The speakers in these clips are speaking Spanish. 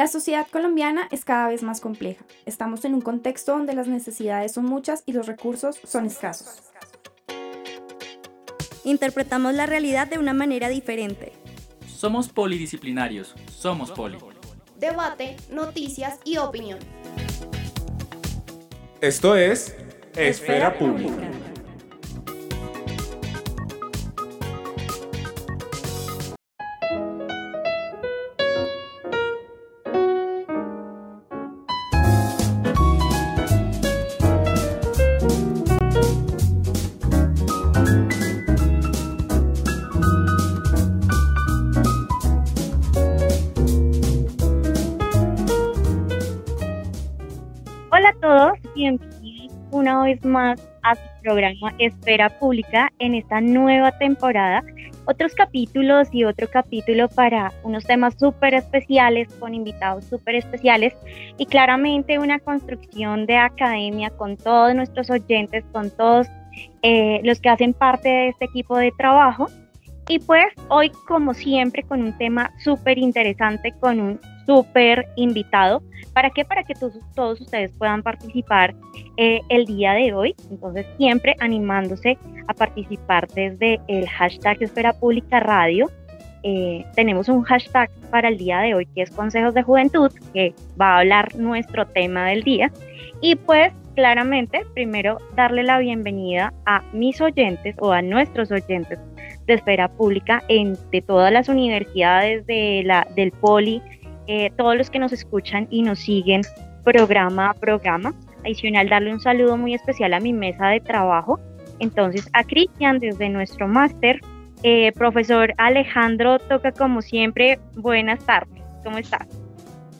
La sociedad colombiana es cada vez más compleja. Estamos en un contexto donde las necesidades son muchas y los recursos son escasos. Interpretamos la realidad de una manera diferente. Somos polidisciplinarios, somos poli. Debate, noticias y opinión. Esto es Esfera, Pública. Vez más a su programa Espera Pública en esta nueva temporada. Otros capítulos y otro capítulo para unos temas súper especiales con invitados súper especiales y claramente una construcción de academia con todos nuestros oyentes, con todos eh, los que hacen parte de este equipo de trabajo. Y pues hoy, como siempre, con un tema súper interesante, con un súper invitado. ¿Para qué? Para que todos ustedes puedan participar eh, el día de hoy. Entonces, siempre animándose a participar desde el hashtag Esfera Pública Radio. Eh, tenemos un hashtag para el día de hoy que es Consejos de Juventud, que va a hablar nuestro tema del día. Y pues claramente, primero darle la bienvenida a mis oyentes o a nuestros oyentes de esfera pública en, de todas las universidades de la, del Poli, eh, todos los que nos escuchan y nos siguen programa a programa. Adicional, darle un saludo muy especial a mi mesa de trabajo. Entonces, a Cristian desde nuestro máster. Eh, profesor Alejandro Toca, como siempre, buenas tardes. ¿Cómo estás?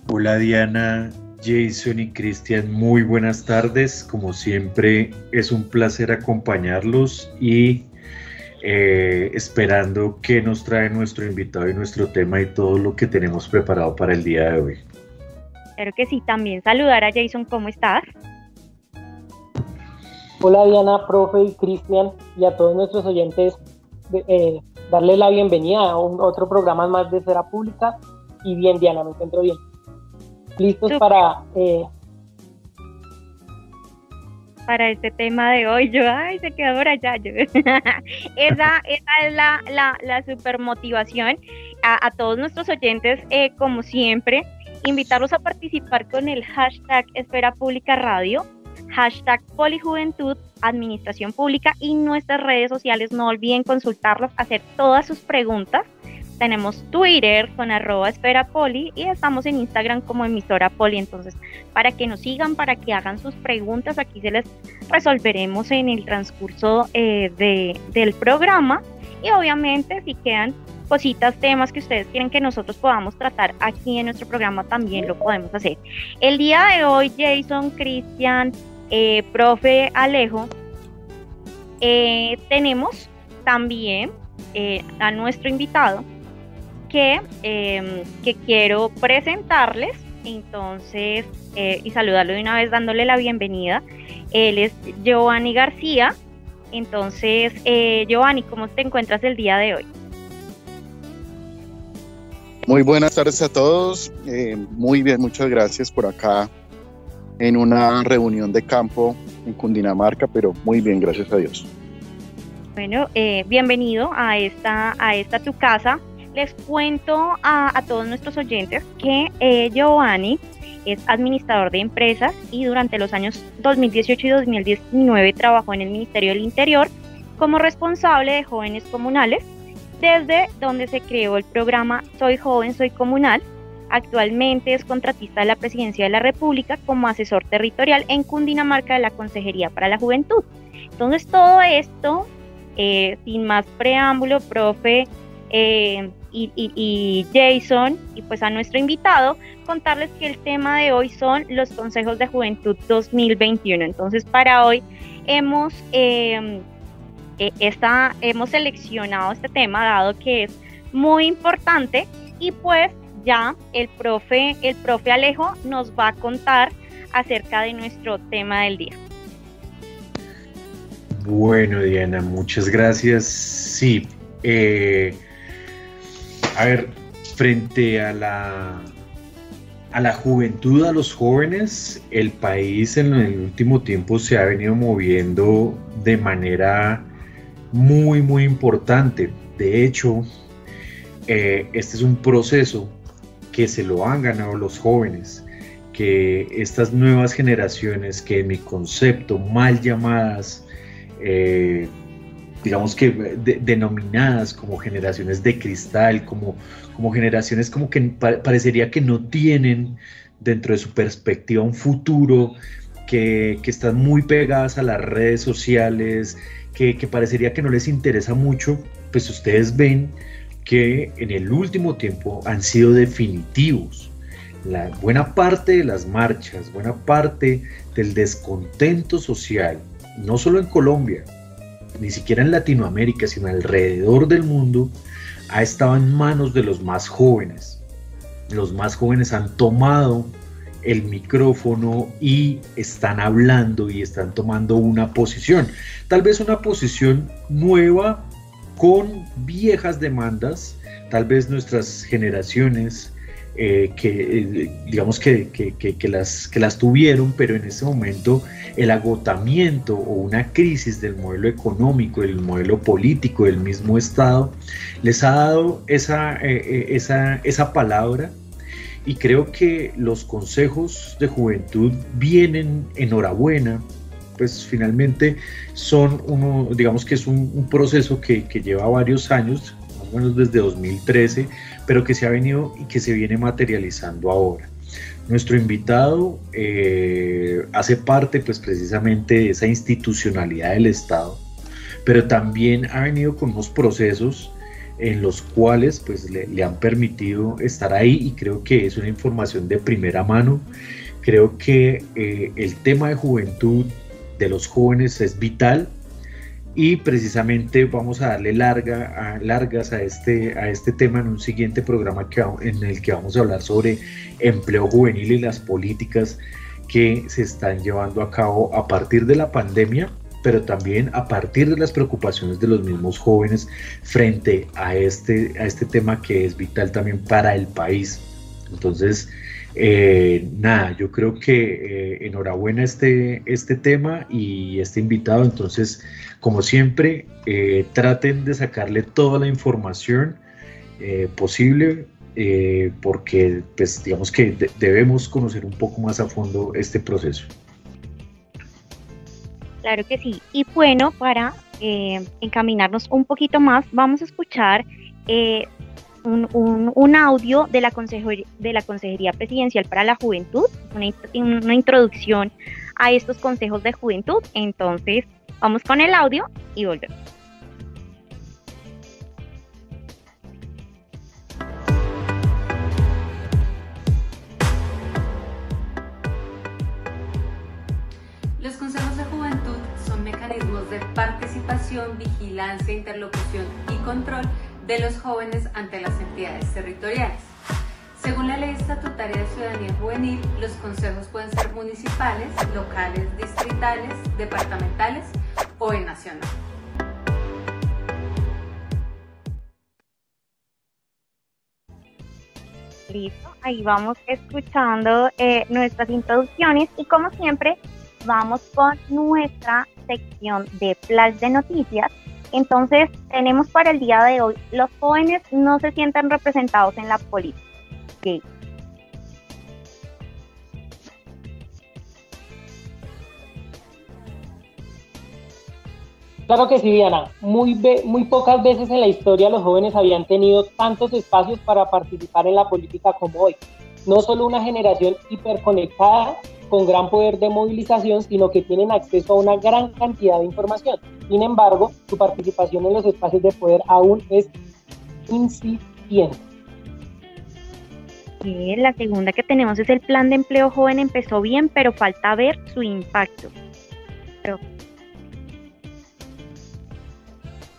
Hola Diana, Jason y Cristian, muy buenas tardes. Como siempre, es un placer acompañarlos y eh, esperando qué nos trae nuestro invitado y nuestro tema y todo lo que tenemos preparado para el día de hoy. Espero que sí, también saludar a Jason, ¿cómo estás? Hola Diana, profe y Cristian y a todos nuestros oyentes, eh, darle la bienvenida a un, otro programa más de Esfera Pública y bien Diana, me encuentro bien. Listos para eh, para este tema de hoy. Yo, ay, se quedó por allá. esa, esa es la, la, la super motivación a, a, todos nuestros oyentes, eh, como siempre, invitarlos a participar con el hashtag Esfera Pública Radio, hashtag Polijuventud, Administración Pública y nuestras redes sociales. No olviden consultarlas, hacer todas sus preguntas tenemos Twitter con arroba esfera poli y estamos en Instagram como emisora poli. Entonces, para que nos sigan, para que hagan sus preguntas, aquí se les resolveremos en el transcurso eh, de, del programa. Y obviamente, si quedan cositas, temas que ustedes quieren que nosotros podamos tratar aquí en nuestro programa, también lo podemos hacer. El día de hoy, Jason, Cristian, eh, profe Alejo, eh, tenemos también a nuestro invitado, que, em, que quiero presentarles. Entonces, eh, y saludarlo de una vez dándole la bienvenida. Él es Giovanni García. Entonces, eh, Giovanni, ¿cómo te encuentras el día de hoy? Muy buenas tardes a todos. Eh, muy bien, muchas gracias por acá en una reunión de campo en Cundinamarca, pero muy bien, gracias a Dios. Bueno, bienvenido a esta, a esta tu casa. Les cuento a, todos nuestros oyentes que eh, Giovanni es administrador de empresas y durante los años 2018 y 2019 trabajó en el Ministerio del Interior como responsable de jóvenes comunales, desde donde se creó el programa Soy Joven, Soy Comunal. Actualmente es contratista de la Presidencia de la República como asesor territorial en Cundinamarca de la Consejería para la Juventud. Entonces todo esto, eh, sin más preámbulo, profe, eh, y, Jason y pues a nuestro invitado contarles que el tema de hoy son los consejos de juventud 2021. Entonces para hoy hemos, em, eh, hemos seleccionado este tema dado que es muy importante y pues ya el profe, el profe Alejo nos va a contar acerca de nuestro tema del día. Bueno, Diana, muchas gracias. Sí, eh, a ver, frente a la a la juventud, a los jóvenes, el país en el último tiempo se ha venido moviendo de manera muy, muy importante. De hecho, eh, este es un proceso que se lo han ganado los jóvenes, que estas nuevas generaciones que en mi concepto mal llamadas, eh, digamos que denominadas como generaciones de cristal, como, como generaciones como que parecería que no tienen dentro de su perspectiva un futuro, que, que están muy pegadas a las redes sociales, que, que parecería que no les interesa mucho, pues ustedes ven que en el último tiempo han sido definitivos. La buena parte de las marchas, buena parte del descontento social, no solo en Colombia, ni siquiera en Latinoamérica, sino alrededor del mundo, ha estado en manos de los más jóvenes. Los más jóvenes han tomado el micrófono y están hablando y están tomando una posición. Tal vez una posición nueva con viejas demandas, tal vez nuestras generaciones eh, que eh, digamos que, que, las, que las tuvieron, pero en ese momento el agotamiento o una crisis del modelo económico, del modelo político del mismo Estado, les ha dado esa, eh, esa, esa palabra. Y creo que los consejos de juventud vienen enhorabuena pues finalmente son uno, digamos que es un, proceso que, lleva varios años, más o menos desde 2013, pero que se ha venido y que se viene materializando ahora. Nuestro invitado eh, hace parte pues precisamente de esa institucionalidad del Estado, pero también ha venido con unos procesos en los cuales pues le, han permitido estar ahí y creo que es una información de primera mano. Creo que eh, el tema de juventud de los jóvenes es vital y precisamente vamos a darle largas a este, a este tema en un siguiente programa que, en el que vamos a hablar sobre empleo juvenil y las políticas que se están llevando a cabo a partir de la pandemia, pero también a partir de las preocupaciones de los mismos jóvenes frente a este, a este tema que es vital también para el país. Entonces, eh, nada, yo creo que eh, enhorabuena este, este tema y este invitado. Entonces, como siempre, eh, traten de sacarle toda la información posible porque, pues, digamos que debemos conocer un poco más a fondo este proceso. Claro que sí. Y bueno, para encaminarnos un poquito más, vamos a escuchar un, un, audio de la, Consejería, de la Consejería Presidencial para la Juventud, una introducción a estos consejos de juventud. Entonces, vamos con el audio y volvemos. Los consejos de juventud son mecanismos de participación, vigilancia, interlocución y control de los jóvenes ante las entidades territoriales. Según la Ley Estatutaria de Ciudadanía Juvenil, los consejos pueden ser municipales, locales, distritales, departamentales o en nacional. Listo, ahí vamos escuchando eh, nuestras introducciones y como siempre vamos con nuestra sección de flash de noticias entonces, tenemos para el día de hoy, los jóvenes no se sientan representados en la política. Claro que sí, Diana. Muy, muy pocas veces en la historia los jóvenes habían tenido tantos espacios para participar en la política como hoy. No solo una generación hiperconectada con gran poder de movilización, sino que tienen acceso a una gran cantidad de información. Sin embargo, su participación en los espacios de poder aún es incipiente. la segunda que tenemos es el plan de empleo joven empezó bien, pero falta ver su impacto.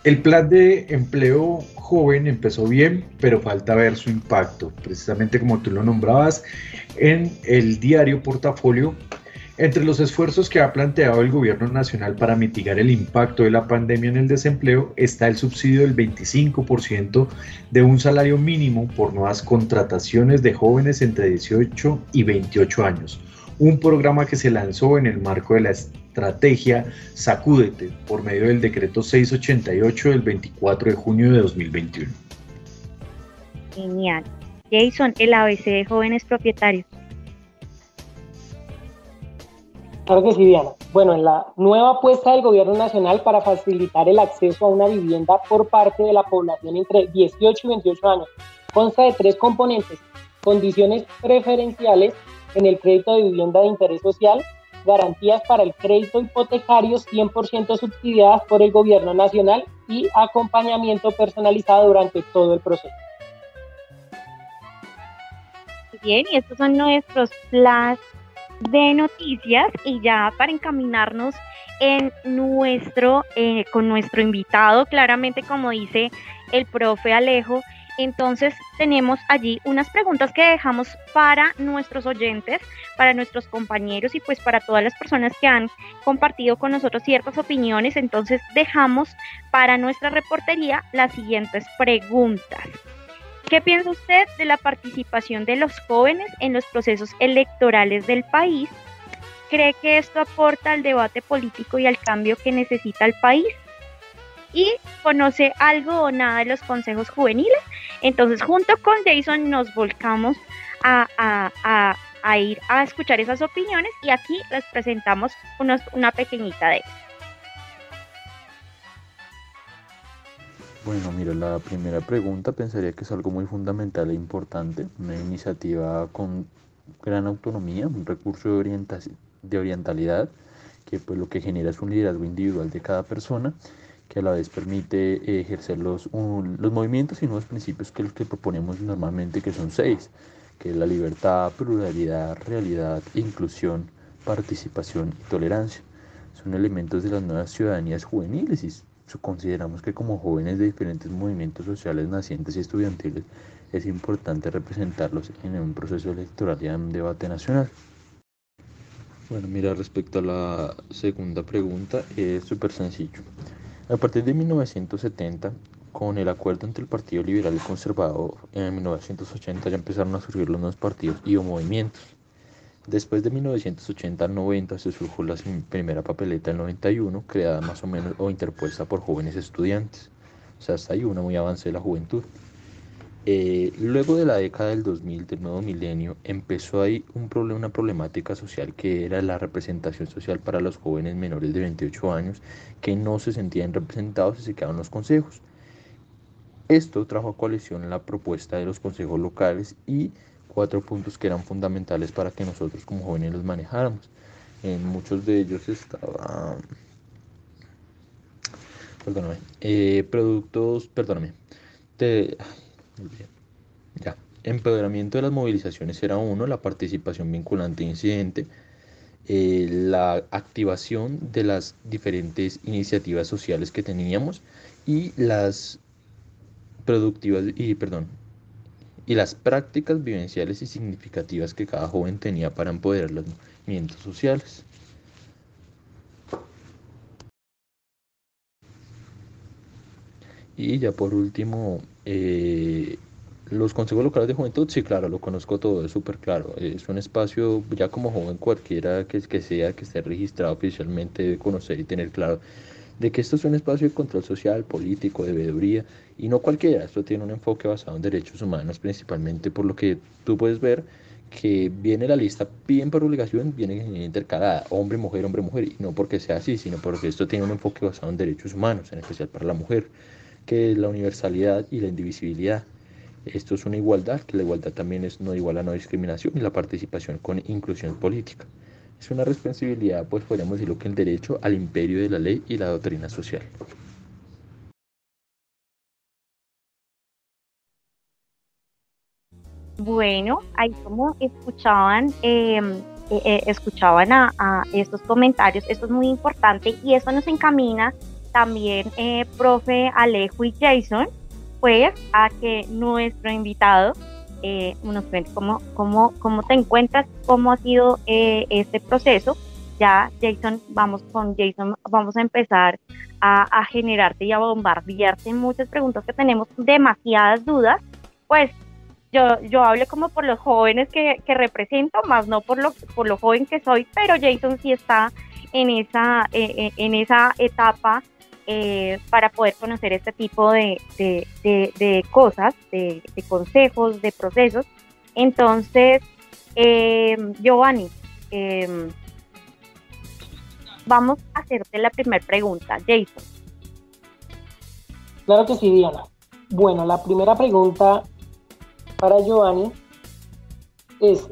El plan de empleo joven empezó bien, pero falta ver su impacto. Precisamente como tú lo nombrabas, en el diario Portafolio, Entre los esfuerzos que ha planteado el gobierno nacional para mitigar el impacto de la pandemia en el desempleo está el subsidio del 25% de un salario mínimo por nuevas contrataciones de jóvenes entre 18 y 28 años, un programa que se lanzó en el marco de la estrategia Sacúdete por medio del decreto 688 del 24 de junio de 2021. Genial. Jason, el ABC de jóvenes propietarios. Claro que sí, Diana. Bueno, en la nueva apuesta del Gobierno Nacional para facilitar el acceso a una vivienda por parte de la población entre 18 y 28 años consta de tres componentes. Condiciones preferenciales en el crédito de vivienda de interés social, garantías para el crédito hipotecario 100% subsidiadas por el Gobierno Nacional y acompañamiento personalizado durante todo el proceso. Bien, y estos son nuestros flash de noticias y ya para encaminarnos en nuestro, eh, con nuestro invitado, claramente como dice el profe Alejo, entonces tenemos allí unas preguntas que dejamos para nuestros oyentes, para nuestros compañeros y pues para todas las personas que han compartido con nosotros ciertas opiniones. Entonces dejamos para nuestra reportería las siguientes preguntas. ¿Qué piensa usted de la participación de los jóvenes en los procesos electorales del país? ¿Cree que esto aporta al debate político y al cambio que necesita el país? ¿Y conoce algo o nada de los consejos juveniles? Entonces, junto con Jason nos volcamos a, ir a escuchar esas opiniones y aquí les presentamos una pequeñita de ellas. Bueno, mira, la primera pregunta pensaría que es algo muy fundamental e importante, una iniciativa con gran autonomía, un recurso de, de orientalidad, que pues lo que genera es un liderazgo individual de cada persona, que a la vez permite ejercer los, los movimientos y nuevos principios que que proponemos normalmente, que son seis, que es la libertad, pluralidad, realidad, inclusión, participación y tolerancia. Son elementos de las nuevas ciudadanías juveniles y consideramos que como jóvenes de diferentes movimientos sociales nacientes y estudiantiles es importante representarlos en un proceso electoral y en un debate nacional. Bueno, mira, respecto a la segunda pregunta, es súper sencillo. A partir de 1970, con el acuerdo entre el Partido Liberal y Conservador, en 1980 ya empezaron a surgir los nuevos partidos y o movimientos. Después de 1980 al 90 se surgió la primera papeleta del 91, creada más o menos o interpuesta por jóvenes estudiantes. O sea, hasta ahí una muy avance de la juventud. Eh, luego de la década del 2000, del nuevo milenio, empezó ahí un problema, una problemática social que era la representación social para los jóvenes menores de 28 años que no se sentían representados y se quedaban los consejos. Esto trajo a coalición la propuesta de los consejos locales y cuatro puntos que eran fundamentales para que nosotros como jóvenes los manejáramos. En muchos de ellos estaba, perdóname, eh, productos, perdóname, de, ya, empoderamiento de las movilizaciones era uno, la participación vinculante e incidente, eh, la activación de las diferentes iniciativas sociales que teníamos y las productivas y perdón y las prácticas vivenciales y significativas que cada joven tenía para empoderar los movimientos sociales. Y ya por último, eh, los consejos locales de juventud, sí, claro, lo conozco todo, es súper claro. Es un espacio, ya como joven cualquiera que, que sea, que esté registrado oficialmente, de conocer y tener claro de que esto es un espacio de control social, político, de veeduría, y no cualquiera, esto tiene un enfoque basado en derechos humanos, principalmente por lo que tú puedes ver que viene la lista bien por obligación, viene intercalada, hombre, mujer, hombre, mujer, y no porque sea así, sino porque esto tiene un enfoque basado en derechos humanos, en especial para la mujer, que la universalidad y la indivisibilidad. Esto es una igualdad, que la igualdad también es no igual a no discriminación y la participación con inclusión política. Es una responsabilidad, pues podríamos decirlo que el derecho al imperio de la ley y la doctrina social. Bueno, ahí como escuchaban, em, eh, eh, escuchaban a, estos comentarios, esto es muy importante y esto nos encamina también, eh, profe Alejo y Jason, pues a que nuestro invitado eh, cómo, cómo, cómo te encuentras, cómo ha sido eh, este proceso ya Jason, vamos con Jason, vamos a empezar a, generarte y a bombardearte muchas preguntas que tenemos demasiadas dudas, pues yo, yo hablo como por los jóvenes que, represento, más no por lo, por lo joven que soy, pero Jason sí está en esa, eh, eh, en esa etapa eh, para poder conocer este tipo de, de, cosas, de, consejos, de procesos. Entonces, Giovanni, vamos a hacerte la primera pregunta, Jason. Claro que sí, Diana. Bueno, la primera pregunta para Giovanni es,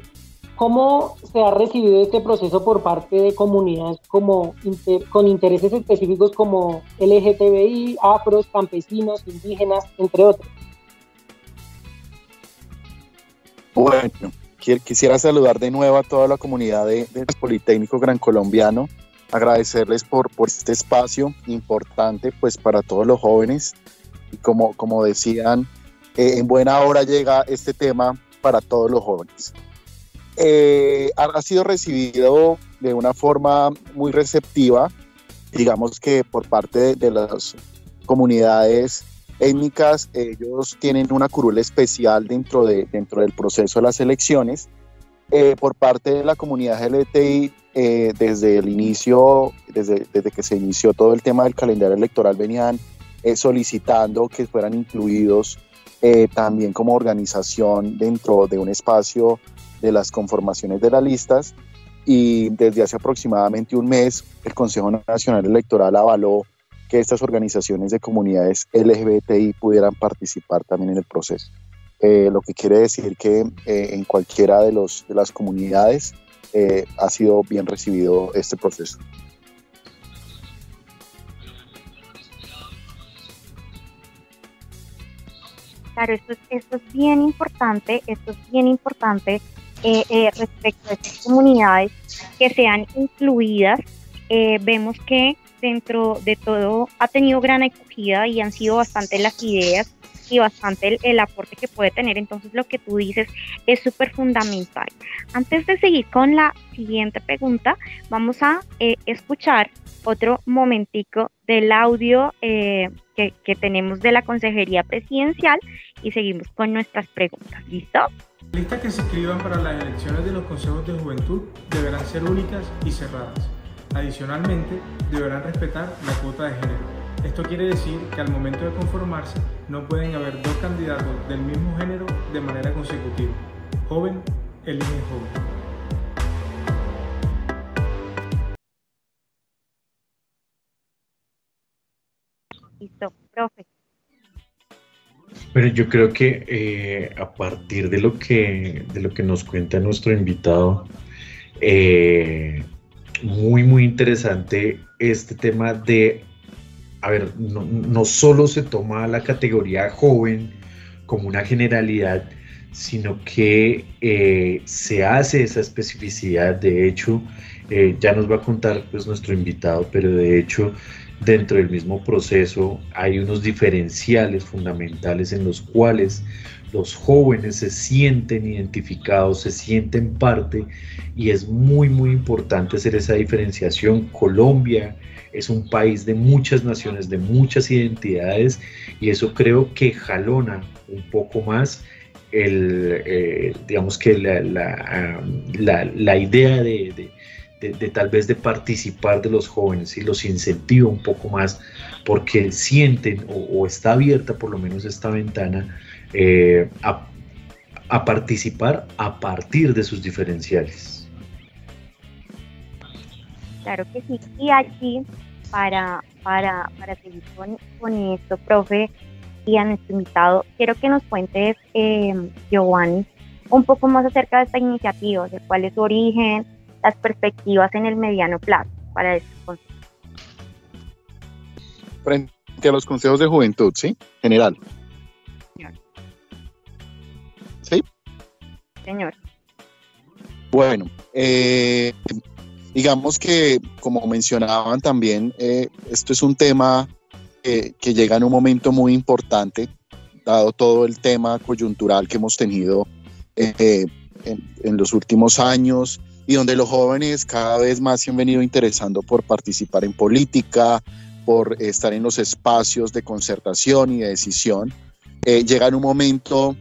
¿cómo se ha recibido este proceso por parte de comunidades como con intereses específicos como LGTBI, afros, campesinos, indígenas, entre otros? Bueno, quisiera saludar de nuevo a toda la comunidad del Politécnico Gran Colombiano, agradecerles por, por este espacio importante pues para todos los jóvenes y como, como decían, eh, en buena hora llega este tema para todos los jóvenes. Eh, ha, sido recibido de una forma muy receptiva, digamos que por parte de, las comunidades étnicas, ellos tienen una curula especial dentro, de, dentro del proceso de las elecciones. Eh, por parte de la comunidad LGTBI, desde el inicio, desde, desde que se inició todo el tema del calendario electoral, venían solicitando que fueran incluidos eh, también como organización dentro de un espacio de las conformaciones de las listas y desde hace aproximadamente un mes el Consejo Nacional Electoral avaló que estas organizaciones de comunidades LGBTI pudieran participar también en el proceso. Eh, lo que quiere decir que eh, en cualquiera de, los, de las comunidades ha sido bien recibido este proceso. Claro, esto es, esto es bien importante, esto es bien importante eh, eh, respecto a estas comunidades que sean incluidas. Eh, vemos que dentro de todo ha tenido gran acogida y han sido bastante las ideas y bastante el, aporte que puede tener. Entonces lo que tú dices es súper fundamental. Antes de seguir con la siguiente pregunta, vamos a escuchar otro momentico del audio que, que, tenemos de la Consejería Presidencial y seguimos con nuestras preguntas. ¿Listo? Listas que se escriban para las elecciones de los consejos de juventud deberán ser únicas y cerradas. Adicionalmente, deberán respetar la cuota de género. Esto quiere decir que al momento de conformarse no pueden haber dos candidatos del mismo género de manera consecutiva. Joven elige joven. Listo, profe. Pero yo creo que eh, a partir de lo que, de lo que nos cuenta nuestro invitado, eh, muy, muy interesante este tema de, a ver, no, no solo se toma la categoría joven como una generalidad, sino que eh, se hace esa especificidad. De hecho, ya nos va a contar pues, nuestro invitado, pero de hecho dentro del mismo proceso hay unos diferenciales fundamentales en los cuales los jóvenes se sienten identificados, se sienten parte y es muy muy importante hacer esa diferenciación. Colombia es un país de muchas naciones, de muchas identidades y eso creo que jalona un poco más el, eh, digamos que la, la, idea de de, tal vez de participar de los jóvenes y los incentiva un poco más porque sienten o, está abierta por lo menos esta ventana eh, a, participar a partir de sus diferenciales. Claro que sí. Y aquí, para, para, para seguir con, esto, profe, y a nuestro invitado, quiero que nos cuentes, eh, Giovanni, un poco más acerca de esta iniciativa, de cuál es su origen, las perspectivas en el mediano plazo para este consejo. Frente a los consejos de juventud, ¿sí? General. Señor. ¿Sí? Señor. Bueno, eh, digamos que, como mencionaban también, eh, esto es un tema que, llega en un momento muy importante, dado todo el tema coyuntural que hemos tenido eh, en, en, los últimos años y donde los jóvenes cada vez más se han venido interesando por participar en política, por estar en los espacios de concertación y de decisión. Eh, llega en un momento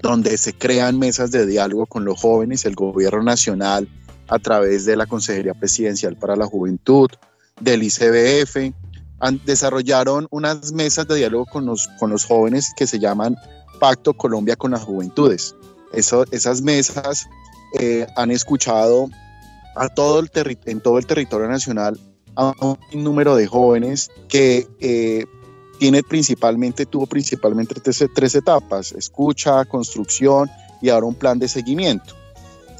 donde se crean mesas de diálogo con los jóvenes, el gobierno nacional a través de la Consejería Presidencial para la Juventud, del ICBF, desarrollaron unas mesas de diálogo con los, con los jóvenes que se llaman Pacto Colombia con las Juventudes. Esas mesas eh, han escuchado a todo el en todo el territorio nacional a un número de jóvenes que eh, tiene principalmente, tuvo principalmente tres, tres, etapas, escucha, construcción y ahora un plan de seguimiento.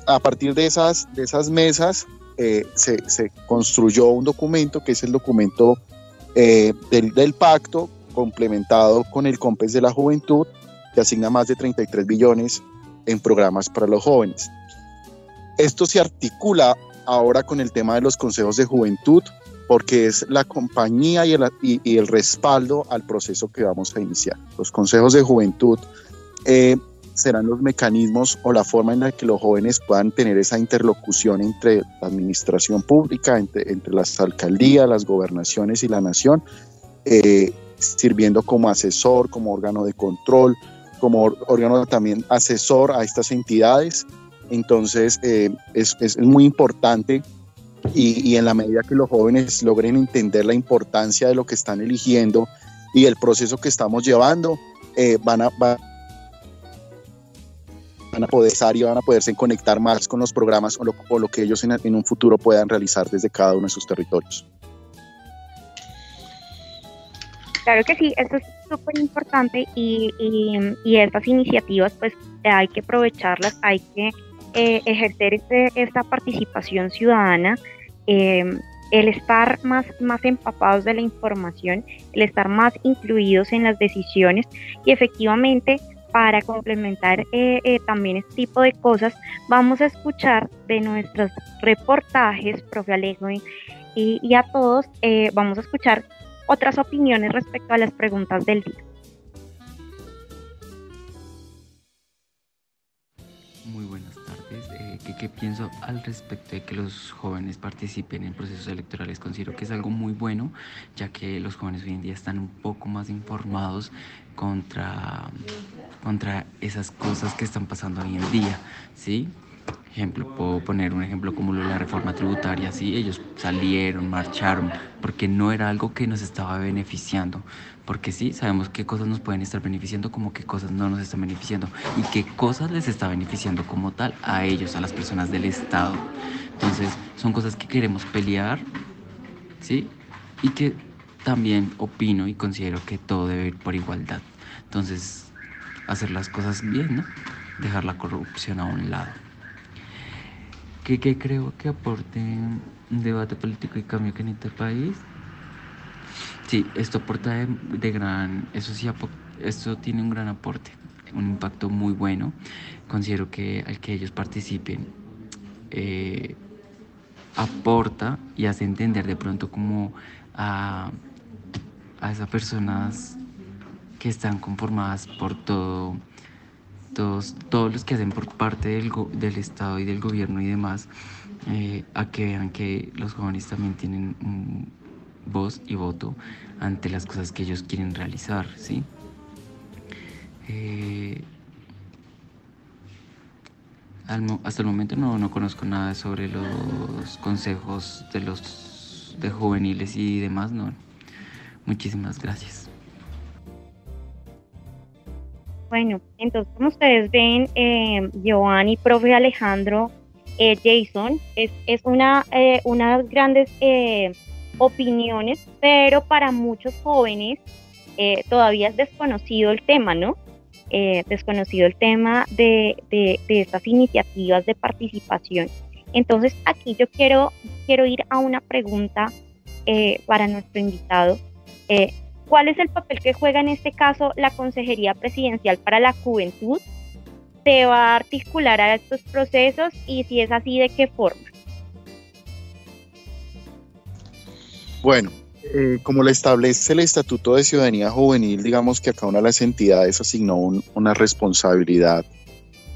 A partir de esas, de esas mesas eh, se, se, construyó un documento que es el documento eh, del, del, pacto complementado con el COMPES de la Juventud que asigna más de 33 billones en programas para los jóvenes. Esto se articula ahora con el tema de los consejos de juventud porque es la compañía y el, respaldo al proceso que vamos a iniciar. Los consejos de juventud eh, serán los mecanismos o la forma en la que los jóvenes puedan tener esa interlocución entre la administración pública, entre, entre las alcaldías, las gobernaciones y la nación, eh, sirviendo como asesor, como órgano de control, como órgano también asesor a estas entidades. Entonces eh, es, es muy importante y, en la medida que los jóvenes logren entender la importancia de lo que están eligiendo y el proceso que estamos llevando, eh, van, a, van a poder estar y van a poderse conectar más con los programas o lo, que ellos en, en, un futuro puedan realizar desde cada uno de sus territorios. Claro que sí, eso es súper importante y, y, estas iniciativas pues hay que aprovecharlas, hay que eh, ejercer este, esta participación ciudadana, em, el estar más, más empapados de la información, el estar más incluidos en las decisiones y efectivamente para complementar eh, eh, también este tipo de cosas, vamos a escuchar de nuestros reportajes, profe Alejo, y, a todos, vamos a escuchar otras opiniones respecto a las preguntas del día. Muy buenas Eh, ¿qué, pienso al respecto de que los jóvenes participen en procesos electorales? Considero que es algo muy bueno, ya que los jóvenes hoy en día están un poco más informados contra, contra esas cosas que están pasando hoy en día, ¿sí? ejemplo, puedo poner un ejemplo como la reforma tributaria, sí, ellos salieron, marcharon, porque no era algo que nos estaba beneficiando, porque sí, sabemos qué cosas nos pueden estar beneficiando como qué cosas no nos están beneficiando y qué cosas les está beneficiando como tal a ellos, a las personas del Estado. Entonces, son cosas que queremos pelear, ¿sí? Y que también opino y considero que todo debe ir por igualdad. Entonces, hacer las cosas bien, ¿no? Dejar la corrupción a un lado que, creo que aporte un debate político y cambio que en este país. Sí, esto aporta de, gran, eso sí, esto tiene un gran aporte, un impacto muy bueno. Considero que al que ellos participen eh, aporta y hace entender de pronto como a, a esas personas que están conformadas por todo todos, todos los que hacen por parte del, del Estado y del gobierno y demás, eh, a que vean que los jóvenes también tienen voz y voto ante las cosas que ellos quieren realizar, ¿sí? Eh, hasta el momento no, no conozco nada sobre los consejos de los de juveniles y demás, no. Muchísimas gracias. Bueno, entonces como ustedes ven, eh, Giovanni, profe Alejandro, eh, Jason, es, es una, eh, unas grandes eh, opiniones, pero para muchos jóvenes todavía es desconocido el tema, ¿no? desconocido el tema de, de, estas iniciativas de participación. Entonces aquí yo quiero, quiero ir a una pregunta para nuestro invitado. ¿Cuál es el papel que juega en este caso la Consejería Presidencial para la Juventud? ¿Se va a articular a estos procesos y si es así, de qué forma? Bueno, eh, como lo establece el Estatuto de Ciudadanía Juvenil, digamos que a cada una de las entidades asignó una responsabilidad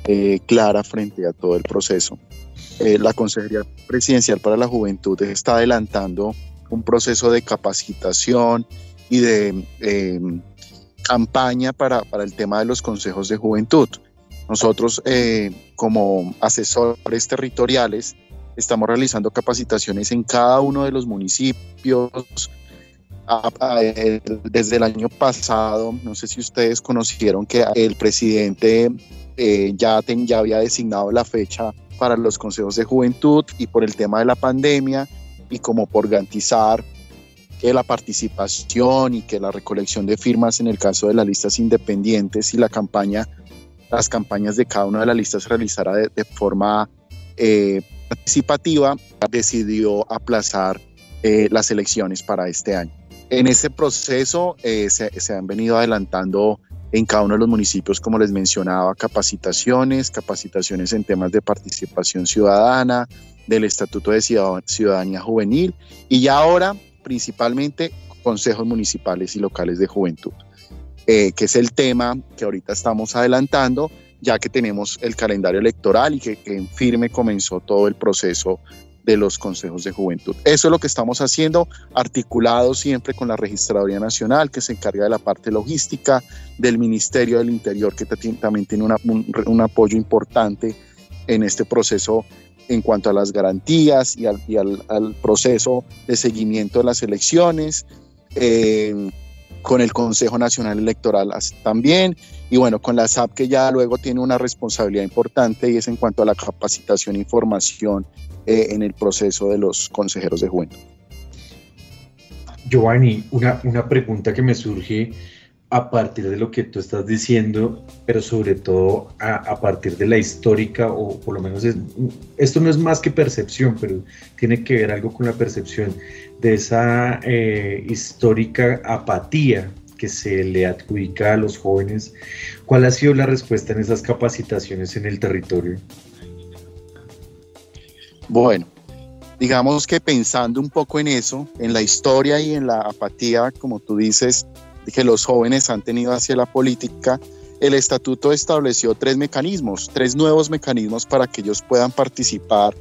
eh, clara frente a todo el proceso. eh, la Consejería Presidencial para la Juventud está adelantando un proceso de capacitación y de campaña para, el tema de los consejos de juventud. Nosotros, como asesores territoriales, estamos realizando capacitaciones en cada uno de los municipios. desde el año pasado, no sé si ustedes conocieron que el presidente eh, ya, ya había designado la fecha para los consejos de juventud y por el tema de la pandemia y como por garantizar que la participación y que la recolección de firmas en el caso de las listas independientes y la campaña, las campañas de cada una de las listas se realizara de, forma eh, participativa, decidió aplazar eh, las elecciones para este año. En ese proceso eh, se, se, han venido adelantando en cada uno de los municipios, como les mencionaba, capacitaciones, capacitaciones en temas de participación ciudadana, del Estatuto de Ciudadanía Juvenil y ahora principalmente consejos municipales y locales de juventud, eh, que es el tema que ahorita estamos adelantando, ya que tenemos el calendario electoral y que, en firme comenzó todo el proceso de los consejos de juventud. Eso es lo que estamos haciendo, articulado siempre con la Registraduría Nacional, que se encarga de la parte logística, del Ministerio del Interior, que también tiene un, apoyo importante en este proceso en cuanto a las garantías y al, proceso de seguimiento de las elecciones, eh, con el Consejo Nacional Electoral también, y bueno, con la SAP que ya luego tiene una responsabilidad importante y es en cuanto a la capacitación e información eh, en el proceso de los consejeros de juventud. Giovanni, una, una pregunta que me surge a partir de lo que tú estás diciendo, pero sobre todo a, partir de la histórica, o por lo menos esto no es más que percepción, pero tiene que ver algo con la percepción de esa eh, histórica apatía que se le adjudica a los jóvenes. ¿Cuál ha sido la respuesta en esas capacitaciones en el territorio? Bueno, digamos que pensando un poco en eso, en la historia y en la apatía, como tú dices, que los jóvenes han tenido hacia la política, el estatuto estableció tres mecanismos, tres nuevos mecanismos para que ellos puedan participar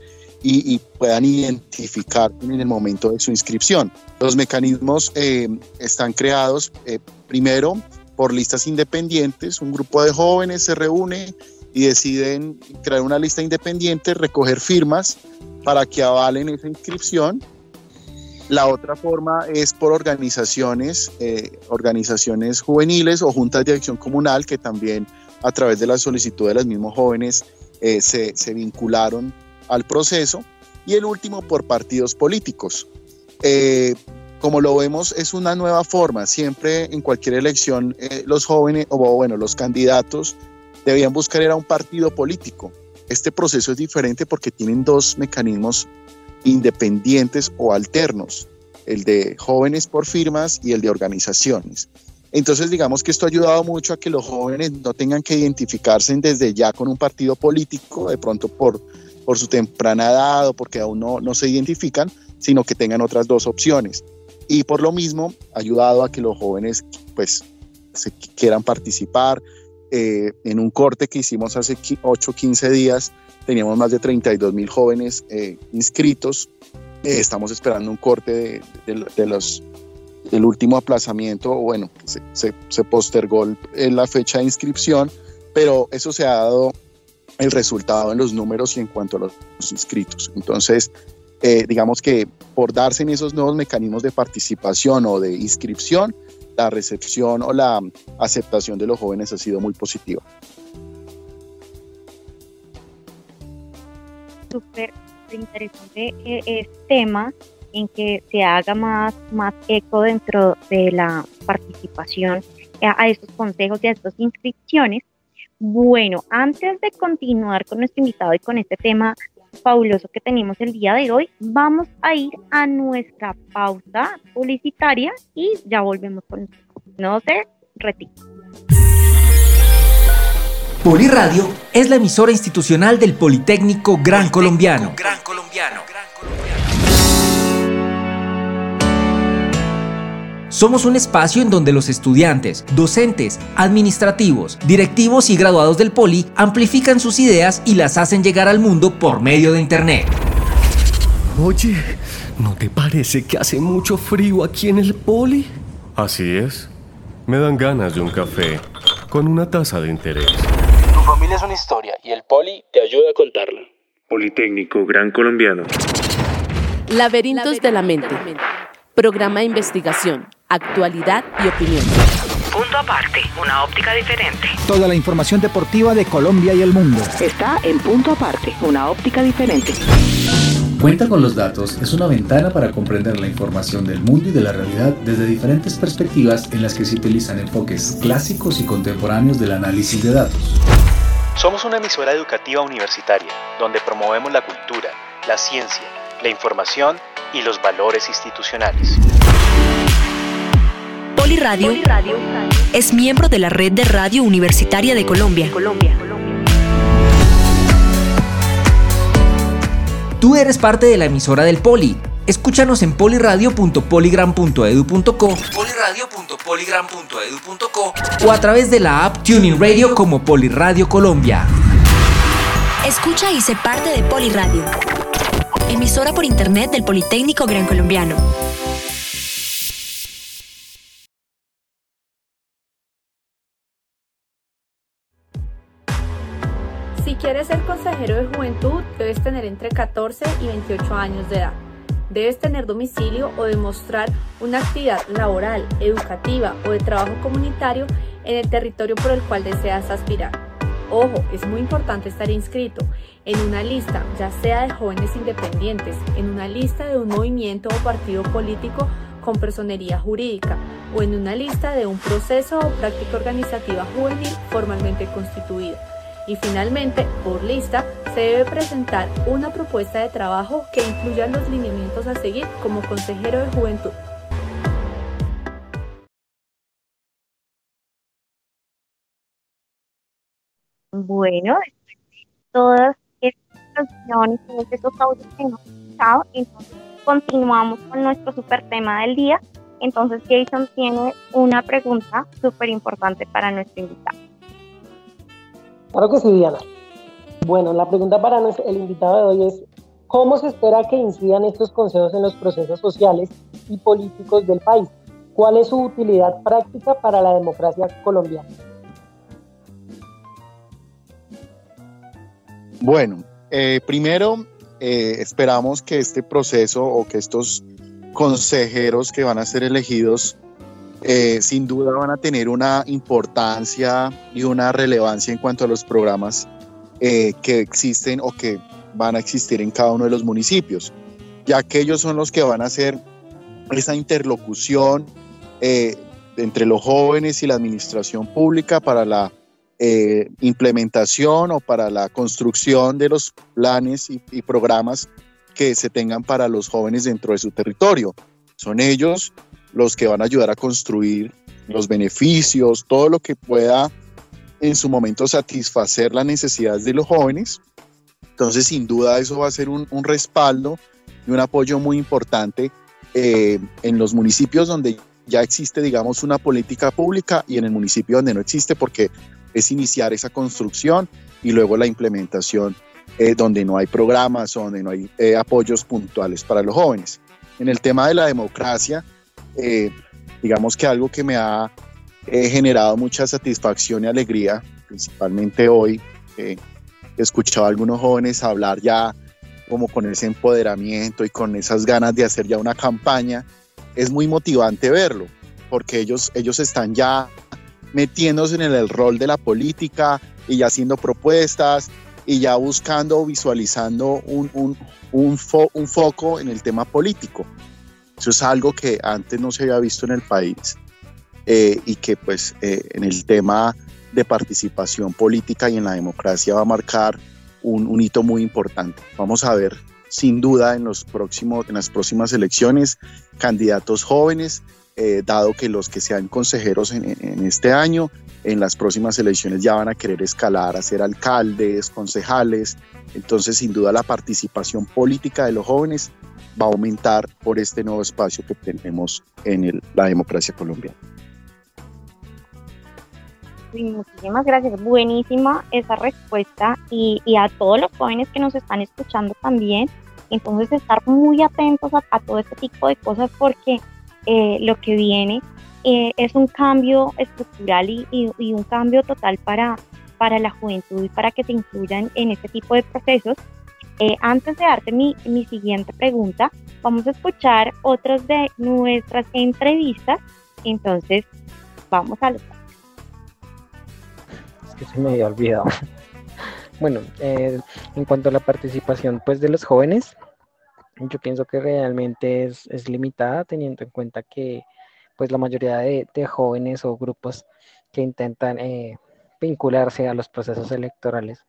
y, puedan identificar en el momento de su inscripción. Los mecanismos eh, están creados eh, primero por listas independientes, un grupo de jóvenes se reúne y deciden crear una lista independiente, recoger firmas para que avalen esa inscripción la otra forma es por organizaciones, eh, organizaciones juveniles o juntas de acción comunal que también a través de la solicitud de los mismos jóvenes eh, se, vincularon al proceso. Y el último por partidos políticos. Eh, como lo vemos, es una nueva forma. Siempre en cualquier elección los jóvenes, o bueno, los candidatos debían buscar era un partido político. Este proceso es diferente porque tienen dos mecanismos independientes o alternos, el de jóvenes por firmas y el de organizaciones. Entonces, digamos que esto ha ayudado mucho a que los jóvenes no tengan que identificarse desde ya con un partido político, de pronto por, por su temprana edad o porque aún no, no se identifican, sino que tengan otras dos opciones. Y por lo mismo, ha ayudado a que los jóvenes pues se quieran participar. Eh, en un corte que hicimos hace 8 o 15 días, teníamos más de 32 mil jóvenes eh, inscritos. Eh, estamos esperando un corte de, los, del último aplazamiento, bueno, se, se, postergó la fecha de inscripción, pero eso se ha dado el resultado en los números y en cuanto a los, inscritos. Entonces, eh, digamos que por darse en esos nuevos mecanismos de participación o de inscripción, la recepción o la aceptación de los jóvenes ha sido muy positiva. Súper interesante eh, este tema en que se haga más, más eco dentro de la participación a, estos consejos y a estas inscripciones. Bueno, antes de continuar con nuestro invitado y con este tema fabuloso que tenemos el día de hoy, vamos a ir a nuestra pausa publicitaria y ya volvemos con No se retire. Poliradio es la emisora institucional del Politécnico Gran Colombiano. Gran Colombiano. Somos un espacio en donde los estudiantes, docentes, administrativos, directivos y graduados del Poli amplifican sus ideas y las hacen llegar al mundo por medio de Internet. Oye, ¿no te parece que hace mucho frío aquí en el Poli? Así es. Me dan ganas de un café con una taza de interés. Tu familia es una historia y el Poli te ayuda a contarla. Politécnico Gran Colombiano. Laberintos de la mente. Programa de investigación, actualidad y opinión. Punto aparte, una óptica diferente. Toda la información deportiva de Colombia y el mundo. Está en Punto aparte, una óptica diferente. Cuenta con los datos es una ventana para comprender la información del mundo y de la realidad desde diferentes perspectivas en las que se utilizan enfoques clásicos y contemporáneos del análisis de datos. Somos una emisora educativa universitaria donde promovemos la cultura, la ciencia, la información y los valores institucionales. Poliradio es miembro de la Red de Radio Universitaria de Colombia. Tú eres parte de la emisora del Poli. Escúchanos en poliradio.poligram.edu.co poliradio.poligram.edu.co o a través de la app Tuning Radio como Poliradio Colombia. Escucha y sé parte de Poliradio, emisora por internet del Politécnico Gran Colombiano. Quieres ser consejero de juventud, debes tener entre 14 y 28 años de edad. Debes tener domicilio o demostrar una actividad laboral, educativa o de trabajo comunitario en el territorio por el cual deseas aspirar. Ojo, es muy importante estar inscrito en una lista, ya sea de jóvenes independientes, en una lista de un movimiento o partido político con personería jurídica o en una lista de un proceso o práctica organizativa juvenil formalmente constituida. Y finalmente, por lista, se debe presentar una propuesta de trabajo que incluya los lineamientos a seguir como consejero de juventud. Bueno, todas estas canciones y estos audios que hemos escuchado, entonces continuamos con nuestro super tema del día. Entonces Jason tiene una pregunta súper importante para nuestro invitado. Claro que sí, Diana. Bueno, la pregunta para el invitado de hoy es, ¿cómo se espera que incidan estos consejos en los procesos sociales y políticos del país? ¿Cuál es su utilidad práctica para la democracia colombiana? Bueno, eh, primero eh, esperamos que este proceso o que estos consejeros que van a ser elegidos eh, sin duda van a tener una importancia y una relevancia en cuanto a los programas que existen o que van a existir en cada uno de los municipios, ya que ellos son los que van a hacer esa interlocución entre los jóvenes y la administración pública para la eh, implementación o para la construcción de los planes y, programas que se tengan para los jóvenes dentro de su territorio. Son ellos los que van a ayudar a construir los beneficios, todo lo que pueda en su momento satisfacer las necesidades de los jóvenes. Entonces, sin duda, eso va a ser un, respaldo y un apoyo muy importante eh, en los municipios donde ya existe, digamos, una política pública y en el municipio donde no existe, porque es iniciar esa construcción y luego la implementación eh, donde no hay programas, donde no hay eh, apoyos puntuales para los jóvenes. En el tema de la democracia, eh, digamos que algo que me ha generado mucha satisfacción y alegría, principalmente hoy, he escuchado a algunos jóvenes hablar ya como con ese empoderamiento y con esas ganas de hacer ya una campaña, es muy motivante verlo, porque ellos, ellos están ya metiéndose en el rol de la política y ya haciendo propuestas y ya buscando o visualizando un, un, un, foco en el tema político. Eso es algo que antes no se había visto en el país eh, y que pues eh, en el tema de participación política y en la democracia va a marcar un, un hito muy importante. Vamos a ver sin duda en, los próximos, en las próximas elecciones candidatos jóvenes eh, dado que los que sean consejeros en, en, este año, en las próximas elecciones ya van a querer escalar a ser alcaldes, concejales. Entonces, sin duda, la participación política de los jóvenes va a aumentar por este nuevo espacio que tenemos en la democracia colombiana. muchísimas gracias, buenísima esa respuesta y, a todos los jóvenes que nos están escuchando también. Entonces estar muy atentos a, todo este tipo de cosas porque eh, lo que viene eh, es un cambio estructural y, un cambio total para, para la juventud y para que se incluyan en este tipo de procesos. Eh, antes de darte mi, mi, siguiente pregunta, vamos a escuchar otras de nuestras entrevistas. Entonces, vamos a los. Es que se me había olvidado. Bueno, eh, en cuanto a la participación pues, de los jóvenes, yo pienso que realmente es, es limitada teniendo en cuenta que pues la mayoría de, jóvenes o grupos que intentan eh, vincularse a los procesos electorales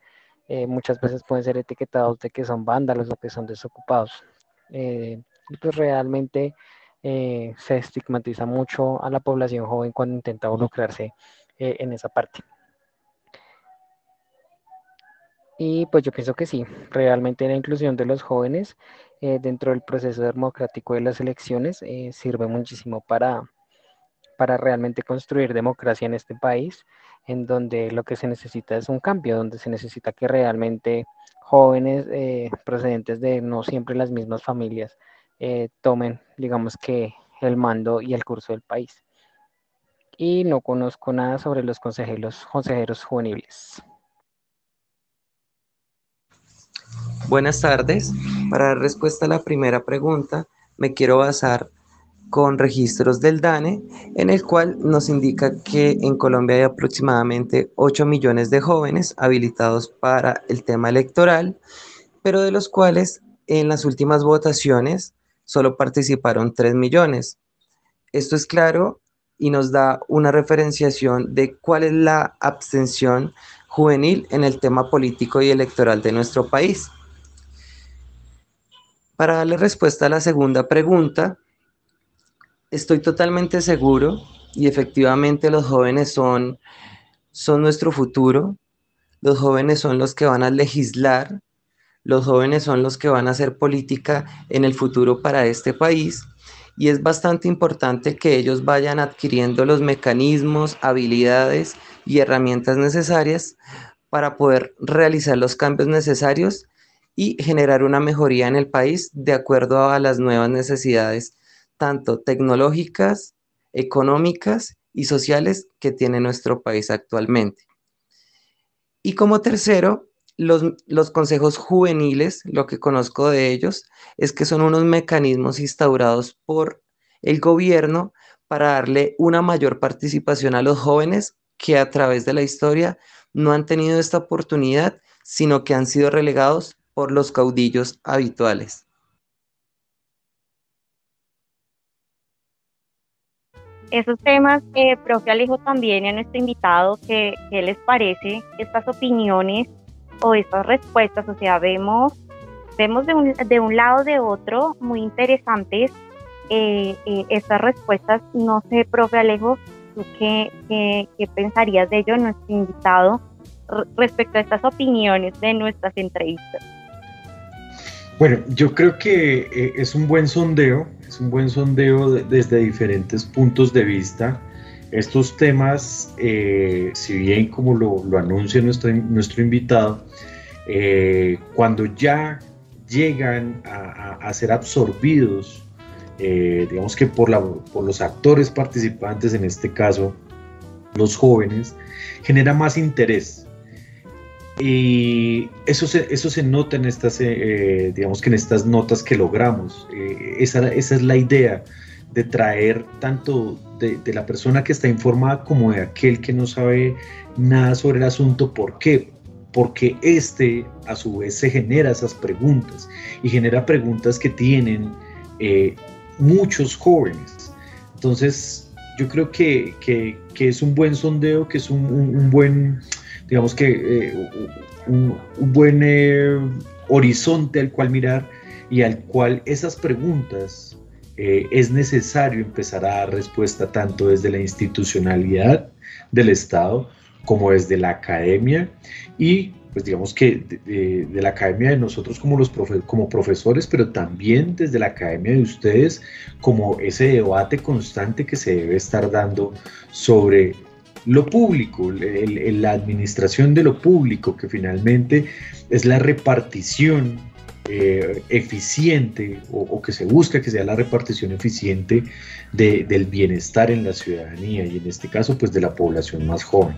eh, muchas veces pueden ser etiquetados de que son vándalos o que son desocupados. Eh, y pues realmente se estigmatiza mucho a la población joven cuando intenta involucrarse en esa parte. Y pues yo pienso que sí, realmente la inclusión de los jóvenes dentro del proceso democrático de las elecciones sirve muchísimo para, para realmente construir democracia en este país, en donde lo que se necesita es un cambio, donde se necesita que realmente jóvenes eh, procedentes de no siempre las mismas familias eh, tomen, digamos que, el mando y el curso del país. Y no conozco nada sobre los consejeros, consejeros juveniles. Buenas tardes. Para dar respuesta a la primera pregunta, me quiero basar con registros del DANE, en el cual nos indica que en Colombia hay aproximadamente 8 millones de jóvenes habilitados para el tema electoral, pero de los cuales en las últimas votaciones solo participaron 3 millones. Esto es claro y nos da una referenciación de cuál es la abstención juvenil en el tema político y electoral de nuestro país. Para darle respuesta a la segunda pregunta, estoy totalmente seguro y efectivamente los jóvenes son, son nuestro futuro, los jóvenes son los que van a legislar, los jóvenes son los que van a hacer política en el futuro para este país. Y es bastante importante que ellos vayan adquiriendo los mecanismos, habilidades y herramientas necesarias para poder realizar los cambios necesarios y generar una mejoría en el país de acuerdo a las nuevas necesidades tanto tecnológicas, económicas y sociales que tiene nuestro país actualmente. Y como tercero, los, consejos juveniles, lo que conozco de ellos, es que son unos mecanismos instaurados por el gobierno para darle una mayor participación a los jóvenes que a través de la historia no han tenido esta oportunidad, sino que han sido relegados por los caudillos habituales. Esos temas, eh, profe Alejo, también a nuestro invitado, ¿qué, les parece estas opiniones o estas respuestas? O sea, vemos, vemos de un, de un lado de otro muy interesantes eh, eh, estas respuestas. No sé, profe Alejo, ¿tú qué, qué, qué pensarías de ello, nuestro invitado, respecto a estas opiniones de nuestras entrevistas? Bueno, yo creo que eh, es un buen sondeo, es un buen sondeo desde diferentes puntos de vista. Estos temas, eh, si bien como lo, anuncia nuestro, nuestro invitado, eh, cuando ya llegan a, ser absorbidos, digamos que por, la, por los actores participantes, en este caso los jóvenes, genera más interés y eso se, eso se nota en estas, eh, eh, digamos que en estas notas que logramos. Eh, esa, esa, es la idea de traer tanto de, la persona que está informada como de aquel que no sabe nada sobre el asunto. ¿Por qué? Porque este a su vez se genera esas preguntas y genera preguntas que tienen muchos jóvenes. Entonces yo creo que, que, es un buen sondeo, que es un buen digamos que eh, un, buen eh, horizonte al cual mirar y al cual esas preguntas eh, es necesario empezar a dar respuesta tanto desde la institucionalidad del Estado como desde la academia. Y pues digamos que de, la academia de nosotros como, los como profesores, pero también desde la academia de ustedes, como ese debate constante que se debe estar dando sobre lo público, la administración de lo público, que finalmente es la repartición eh, eficiente o, que se busca que sea la repartición eficiente del bienestar en la ciudadanía y en este caso pues de la población más joven.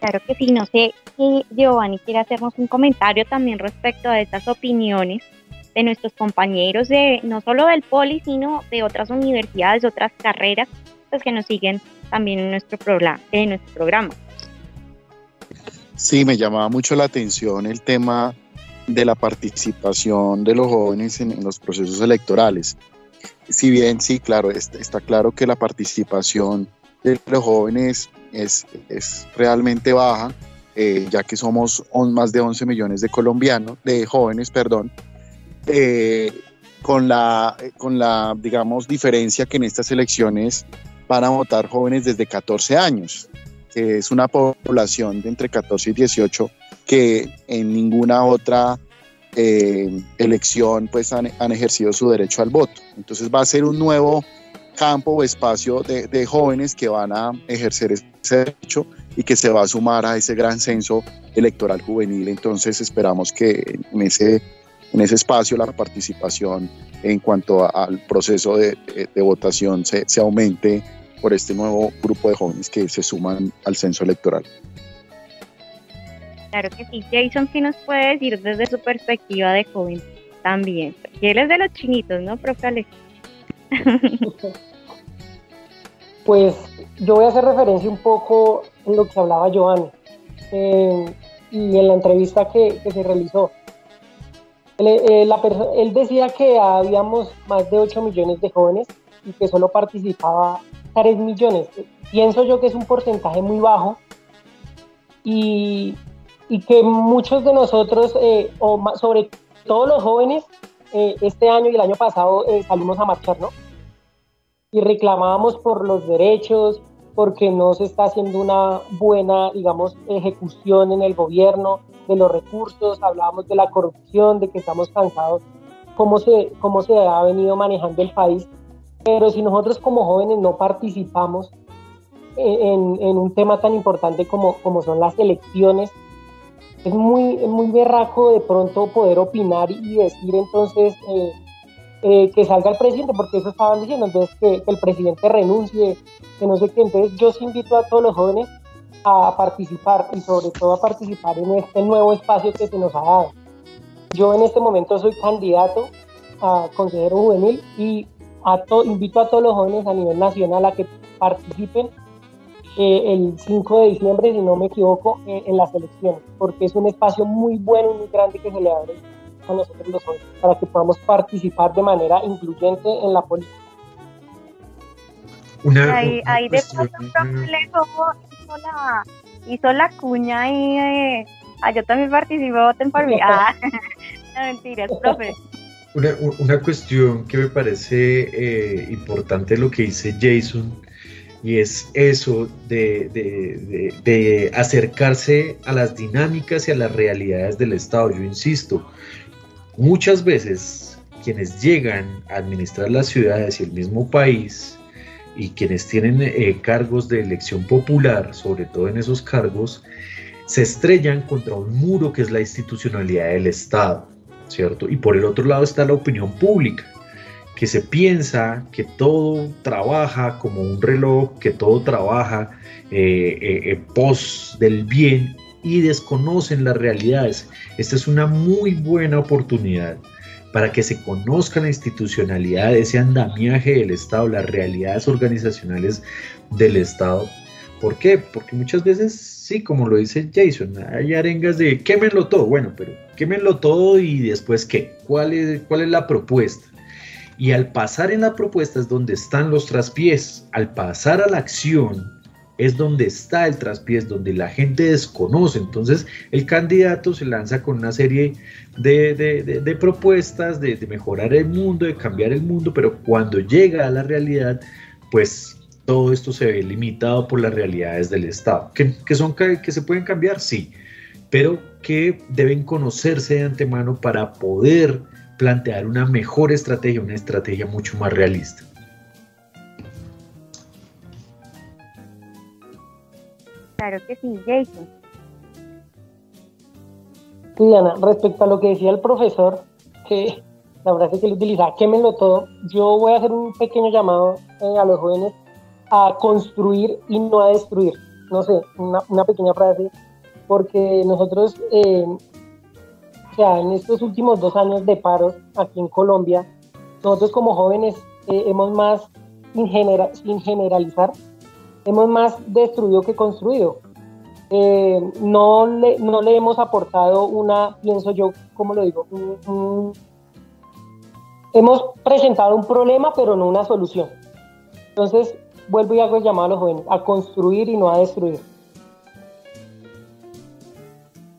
Claro que sí, no sé si Giovanni quiere hacernos un comentario también respecto a estas opiniones de nuestros compañeros de no solo del Poli, sino de otras universidades, otras carreras, que nos siguen también en nuestro, en nuestro programa. Sí, me llamaba mucho la atención el tema de la participación de los jóvenes en, los procesos electorales. Si bien sí, claro, está claro que la participación de los jóvenes es, es realmente baja, eh, ya que somos más de 11 millones de colombianos, de jóvenes, perdón, eh, con, la, con la, digamos, diferencia que en estas elecciones van a votar jóvenes desde 14 años, es una población de entre 14 y 18 que en ninguna otra eh, elección pues han, ejercido su derecho al voto. Entonces va a ser un nuevo campo o espacio de, jóvenes que van a ejercer ese derecho y que se va a sumar a ese gran censo electoral juvenil. Entonces esperamos que en ese, en ese espacio la participación en cuanto al proceso de, votación se, aumente por este nuevo grupo de jóvenes que se suman al censo electoral. Claro que sí, Jason, ¿qué nos puede decir desde su perspectiva de joven también? Porque él es de los chinitos, ¿no, profe Alex? pues yo voy a hacer referencia un poco en lo que hablaba Joan eh, y en la entrevista que, se realizó. Él, eh, él, decía que habíamos más de 8 millones de jóvenes y que solo participaba 3 millones. Pienso yo que es un porcentaje muy bajo y, y que muchos de nosotros, eh, o sobre todo los jóvenes, este año y el año pasado salimos a marchar, ¿no? y reclamábamos por los derechos, porque no se está haciendo una buena, digamos, ejecución en el gobierno de los recursos, hablábamos de la corrupción, de que estamos cansados, cómo se, cómo se ha venido manejando el país, pero si nosotros como jóvenes no participamos en, en un tema tan importante como, como son las elecciones, es muy, muy berraco de pronto poder opinar y decir entonces... Eh, eh, que salga el presidente, porque eso estaban diciendo, entonces que, el presidente renuncie, que no sé qué. Entonces yo sí invito a todos los jóvenes a participar y sobre todo a participar en este nuevo espacio que se nos ha dado. Yo en este momento soy candidato a consejero juvenil y a invito a todos los jóvenes a nivel nacional a que participen eh, el 5 de diciembre, si no me equivoco, eh, en las elecciones, porque es un espacio muy bueno y muy grande que se le abre a nosotros los jóvenes, para que podamos participar de manera incluyente en la política. Una, ahí, ahí de pronto hizo la, hizo la cuña y eh, ah, yo también participo, voten por mí. Ah, no mentiras, profe. Una, cuestión que me parece eh, importante lo que dice Jason y es eso de, acercarse a las dinámicas y a las realidades del Estado. Yo insisto, Muchas veces quienes llegan a administrar las ciudades y el mismo país y quienes tienen eh, cargos de elección popular, sobre todo en esos cargos, se estrellan contra un muro que es la institucionalidad del Estado, ¿cierto? Y por el otro lado está la opinión pública, que se piensa que todo trabaja como un reloj, que todo trabaja eh, eh, pos del bien y desconocen las realidades. Esta es una muy buena oportunidad para que se conozca la institucionalidad, ese andamiaje del Estado, las realidades organizacionales del Estado. ¿Por qué? Porque muchas veces, sí, como lo dice Jason, hay arengas de quémenlo todo. Bueno, pero quémenlo todo y después qué? ¿Cuál es, cuál es la propuesta? Y al pasar en la propuesta es donde están los traspiés. Al pasar a la acción, es donde está el traspiés, donde la gente desconoce. Entonces el candidato se lanza con una serie de, propuestas de, mejorar el mundo, de cambiar el mundo, pero cuando llega a la realidad, pues todo esto se ve limitado por las realidades del Estado, que, son, que se pueden cambiar, sí, pero que deben conocerse de antemano para poder plantear una mejor estrategia, una estrategia mucho más realista. Claro que sí, Jason. Sí, Diana, respecto a lo que decía el profesor, que la frase que él utiliza, quémelo todo, yo voy a hacer un pequeño llamado eh, a los jóvenes a construir y no a destruir. No sé, una, pequeña frase, porque nosotros, eh, o sea, en estos últimos dos años de paros aquí en Colombia, nosotros como jóvenes eh, hemos más, sin, sin generalizar, hemos más destruido que construido. Eh, no, le, no le hemos aportado una, pienso yo, ¿cómo lo digo? hemos presentado un problema, pero no una solución. Entonces, vuelvo y hago el llamado a los jóvenes, a construir y no a destruir.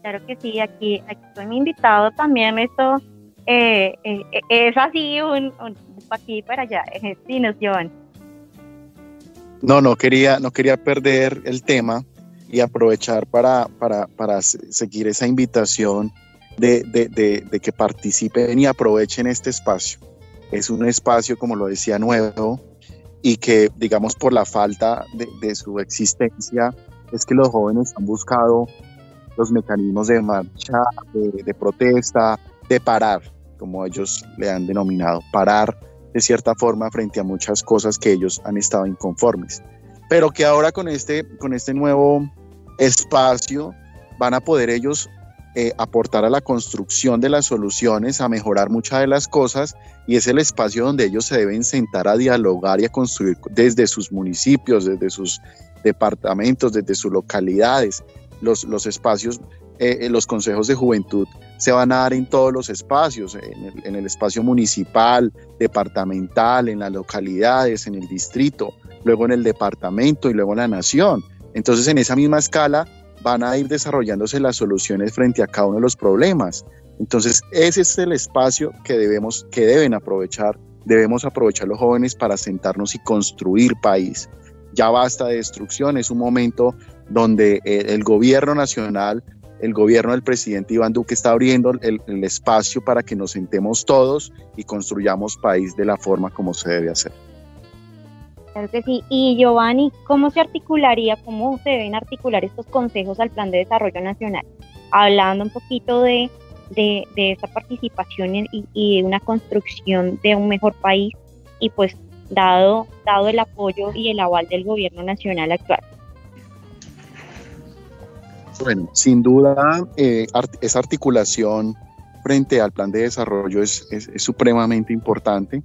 Claro que sí, aquí, aquí estoy mi invitado también, esto eh, eh, es así, un, un, aquí para allá, sí, nos llevan. No, no quería, no quería perder el tema y aprovechar para, para, seguir esa invitación de, de, que participen y aprovechen este espacio. Es un espacio, como lo decía, nuevo y que, digamos, por la falta de, su existencia, es que los jóvenes han buscado los mecanismos de marcha, de, de protesta, de parar, como ellos le han denominado, parar de cierta forma frente a muchas cosas que ellos han estado inconformes. Pero que ahora con este, con este nuevo espacio van a poder ellos eh, aportar a la construcción de las soluciones, a mejorar muchas de las cosas y es el espacio donde ellos se deben sentar a dialogar y a construir desde sus municipios, desde sus departamentos, desde sus localidades. Los, espacios eh, los consejos de juventud se van a dar en todos los espacios, en el, espacio municipal, departamental, en las localidades, en el distrito, luego en el departamento y luego en la nación. Entonces, en esa misma escala van a ir desarrollándose las soluciones frente a cada uno de los problemas. Entonces, ese es el espacio que debemos, que deben aprovechar, debemos aprovechar los jóvenes para sentarnos y construir país. Ya basta de destrucción, es un momento donde eh, el gobierno nacional el gobierno del presidente Iván Duque está abriendo el, espacio para que nos sentemos todos y construyamos país de la forma como se debe hacer. Claro sí. Y Giovanni, ¿cómo se articularía, cómo se deben articular estos consejos al Plan de Desarrollo Nacional? Hablando un poquito de, de, esta participación y, y, de una construcción de un mejor país y pues dado, dado el apoyo y el aval del gobierno nacional actual. Bueno, sin duda, eh, esa articulación frente al plan de desarrollo es, supremamente importante.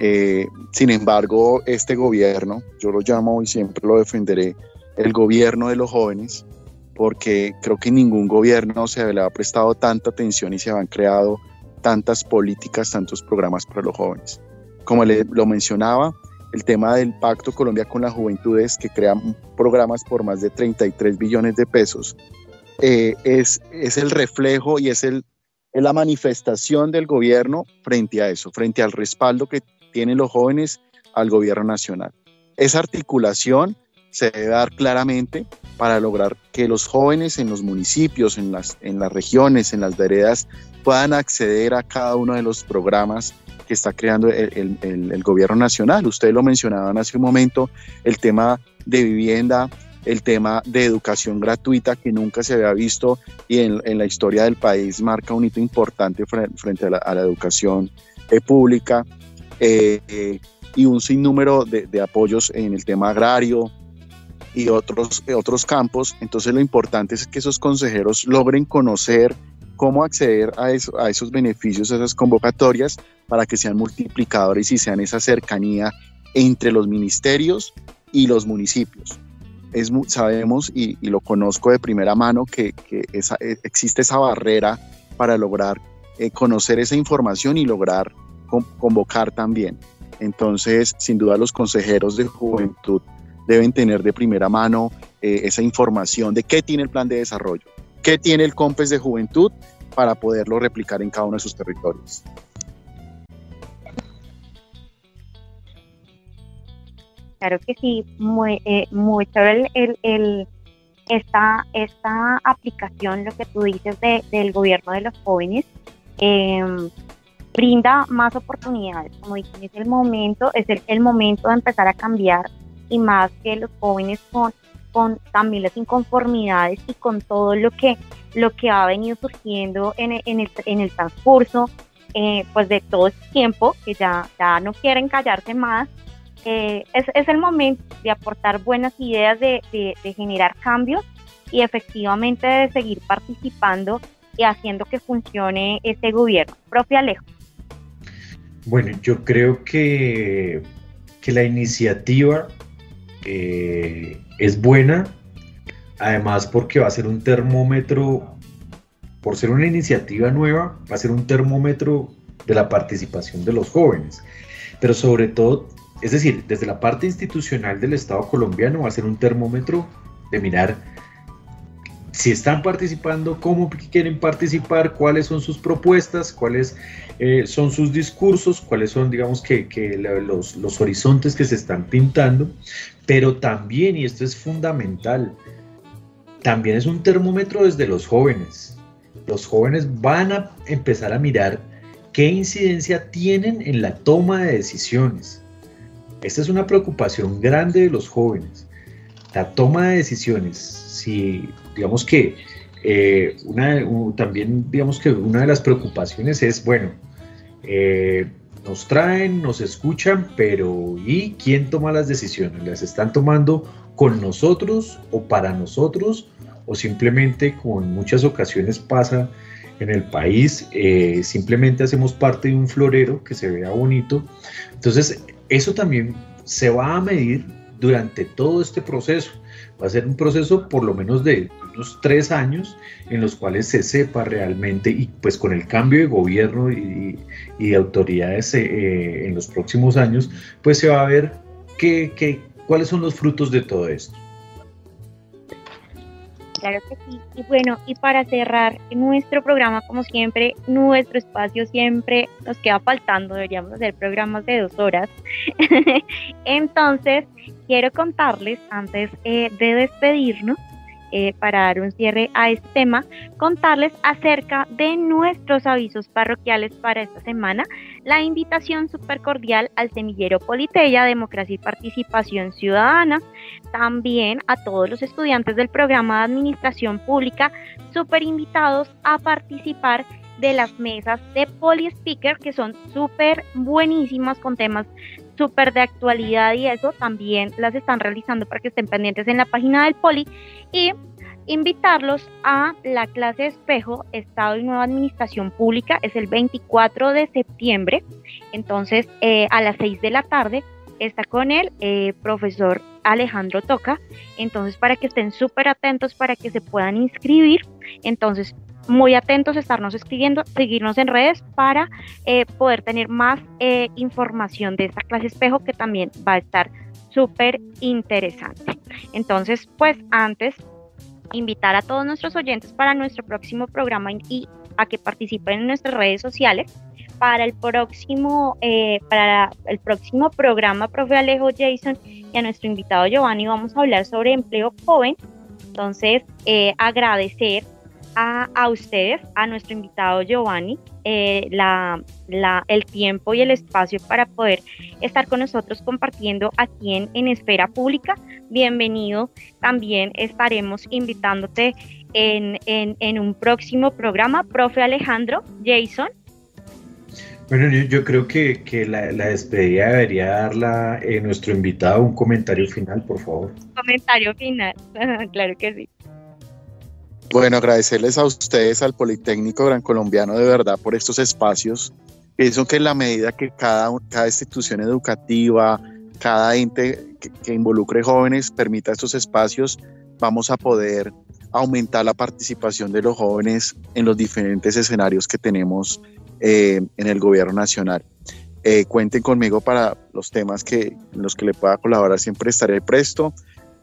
Eh, sin embargo, este gobierno, yo lo llamo y siempre lo defenderé, el gobierno de los jóvenes, porque creo que ningún gobierno se le ha prestado tanta atención y se han creado tantas políticas, tantos programas para los jóvenes. Como le, lo mencionaba, el tema del Pacto Colombia con las Juventudes, que crea programas por más de 33 billones de pesos, eh, es, es el reflejo y es, el, la manifestación del gobierno frente a eso, frente al respaldo que tienen los jóvenes al gobierno nacional. Esa articulación se debe dar claramente para lograr que los jóvenes en los municipios, en las, en las regiones, en las veredas, puedan acceder a cada uno de los programas que está creando el, gobierno nacional. Ustedes lo mencionaban hace un momento, el tema de vivienda, el tema de educación gratuita que nunca se había visto y en, la historia del país marca un hito importante frente, a, la, educación eh, pública eh, y un sinnúmero de, de, apoyos en el tema agrario y otros, otros campos. Entonces lo importante es que esos consejeros logren conocer cómo acceder a, eso, a esos beneficios, a esas convocatorias, para que sean multiplicadores y sean esa cercanía entre los ministerios y los municipios. Es, sabemos y, lo conozco de primera mano que, e, existe esa barrera para lograr eh, conocer esa información y lograr convocar también. Entonces, sin duda los consejeros de juventud deben tener de primera mano eh, esa información de qué tiene el plan de desarrollo, qué tiene el COMPES de juventud para poderlo replicar en cada uno de sus territorios. claro que sí, muy, eh, el, el, esta, esta aplicación, lo que tú dices de, del gobierno de los jóvenes, em, brinda más oportunidades, como dicen, es el momento, es el, momento de empezar a cambiar y más que los jóvenes con, con también las inconformidades y con todo lo que, lo que ha venido surgiendo en, en, el, en el transcurso eh, pues de todo este tiempo, que ya, ya no quieren callarse más, eh, es, es, el momento de aportar buenas ideas, de, de, de, generar cambios y efectivamente de seguir participando y haciendo que funcione este gobierno. Profe Alejo. Bueno, yo creo que, que la iniciativa eh, es buena, además porque va a ser un termómetro por ser una iniciativa nueva, va a ser un termómetro de la participación de los jóvenes. Pero sobre todo, es decir, desde la parte institucional del Estado colombiano va a ser un termómetro de mirar si están participando, cómo quieren participar, cuáles son sus propuestas, cuáles eh, son sus discursos, cuáles son, digamos, que, los, los horizontes que se están pintando, pero también, y esto es fundamental, también es un termómetro desde los jóvenes los jóvenes van a empezar a mirar qué incidencia tienen en la toma de decisiones. Esta es una preocupación grande de los jóvenes. La toma de decisiones, si digamos que eh, una, también digamos que una de las preocupaciones es, bueno, eh, nos traen, nos escuchan, pero ¿y quién toma las decisiones? ¿Las están tomando con nosotros o para nosotros? o simplemente como en muchas ocasiones pasa en el país, eh, simplemente hacemos parte de un florero que se vea bonito. Entonces, eso también se va a medir durante todo este proceso. Va a ser un proceso por lo menos de unos tres años en los cuales se sepa realmente y pues con el cambio de gobierno y, de autoridades eh, en los próximos años, pues se va a ver qué, qué, cuáles son los frutos de todo esto. Claro que sí. Y bueno, y para cerrar nuestro programa, como siempre, nuestro espacio siempre nos queda faltando, deberíamos hacer programas de dos horas. Entonces, quiero contarles, antes eh, de despedirnos, eh, para dar un cierre a este tema, contarles acerca de nuestros avisos parroquiales para esta semana, la invitación súper cordial al semillero Politeya, Democracia y Participación Ciudadana, también a todos los estudiantes del programa de Administración Pública, súper invitados a participar de las mesas de Poli Speaker, que son súper buenísimas con temas súper de actualidad y eso también las están realizando para que estén pendientes en la página del Poli y invitarlos a la clase espejo Estado y Nueva Administración Pública, es el 24 de septiembre, entonces eh, a las 6 de la tarde está con el eh, profesor Alejandro Toca, entonces para que estén súper atentos para que se puedan inscribir, entonces muy atentos, estarnos escribiendo, seguirnos en redes para eh, poder tener más eh, información de esta clase espejo que también va a estar súper interesante. Entonces, pues antes, invitar a todos nuestros oyentes para nuestro próximo programa y a que participen en nuestras redes sociales. Para el próximo, eh, para el próximo programa, profe Alejo Jason y a nuestro invitado Giovanni, vamos a hablar sobre empleo joven. Entonces, agradecer a, ustedes, a nuestro invitado Giovanni, eh, la, el tiempo y el espacio para poder estar con nosotros compartiendo aquí en, en Esfera Pública. Bienvenido. También estaremos invitándote en, en, un próximo programa. Profe Alejandro, Jason. Bueno, yo, creo que, que la, la, despedida debería darla eh, nuestro invitado. Un comentario final, por favor. Comentario final, claro que sí. Bueno, agradecerles a ustedes, al Politécnico Gran Colombiano, de verdad, por estos espacios. Pienso que en la medida que cada, cada institución educativa, cada ente que, que involucre jóvenes permita estos espacios, vamos a poder aumentar la participación de los jóvenes en los diferentes escenarios que tenemos eh, en el gobierno nacional. Eh, cuenten conmigo para los temas que, en los que le pueda colaborar, siempre estaré presto,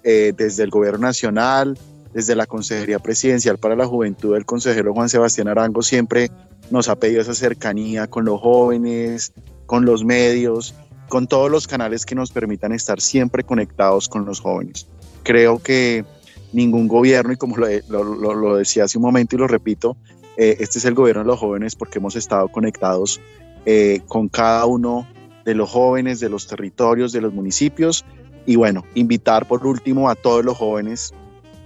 eh, desde el gobierno nacional, desde la Consejería Presidencial para la Juventud, el consejero Juan Sebastián Arango siempre nos ha pedido esa cercanía con los jóvenes, con los medios, con todos los canales que nos permitan estar siempre conectados con los jóvenes. Creo que ningún gobierno, y como lo, lo, decía hace un momento y lo repito, eh, este es el gobierno de los jóvenes porque hemos estado conectados eh, con cada uno de los jóvenes, de los territorios, de los municipios. Y bueno, invitar por último a todos los jóvenes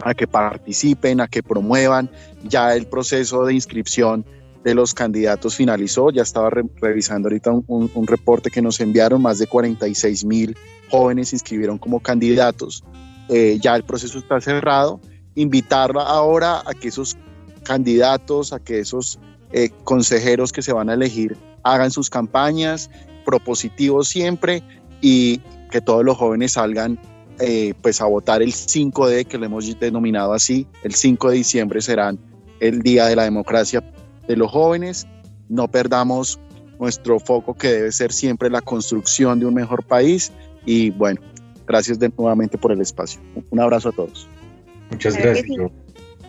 a que participen, a que promuevan. Ya el proceso de inscripción de los candidatos finalizó. Ya estaba revisando ahorita un, reporte que nos enviaron. Más de 46 mil jóvenes se inscribieron como candidatos. Eh, ya el proceso está cerrado. Invitarla ahora a que esos candidatos, a que esos eh, consejeros que se van a elegir hagan sus campañas, propositivos siempre y que todos los jóvenes salgan eh, pues a votar el 5D, que lo hemos denominado así, el 5 de diciembre será el Día de la Democracia de los Jóvenes. No perdamos nuestro foco que debe ser siempre la construcción de un mejor país y bueno, gracias de, nuevamente por el espacio. Un abrazo a todos. Muchas gracias.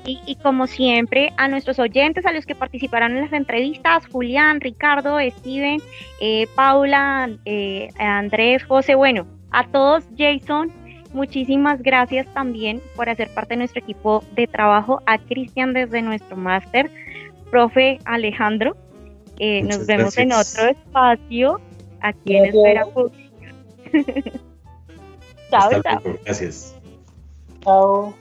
Y, como siempre, a nuestros oyentes, a los que participaron en las entrevistas, Julián, Ricardo, Steven, eh, Paula, eh, Andrés, José, bueno, a todos, Jason, muchísimas gracias también por hacer parte de nuestro equipo de trabajo, a Cristian desde nuestro máster, profe Alejandro. Eh, nos vemos en otro espacio aquí en Espera Pública. chao, chao. Gracias. Chao.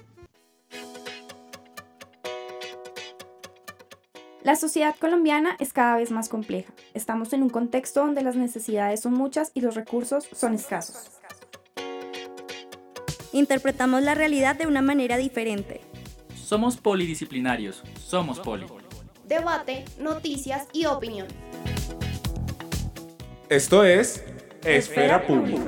La sociedad colombiana es cada vez más compleja. Estamos en un contexto donde las necesidades son muchas y los recursos son escasos. Interpretamos la realidad de una manera diferente. Somos polidisciplinarios, somos poli. Debate, noticias y opinión. Esto es Esfera Pública.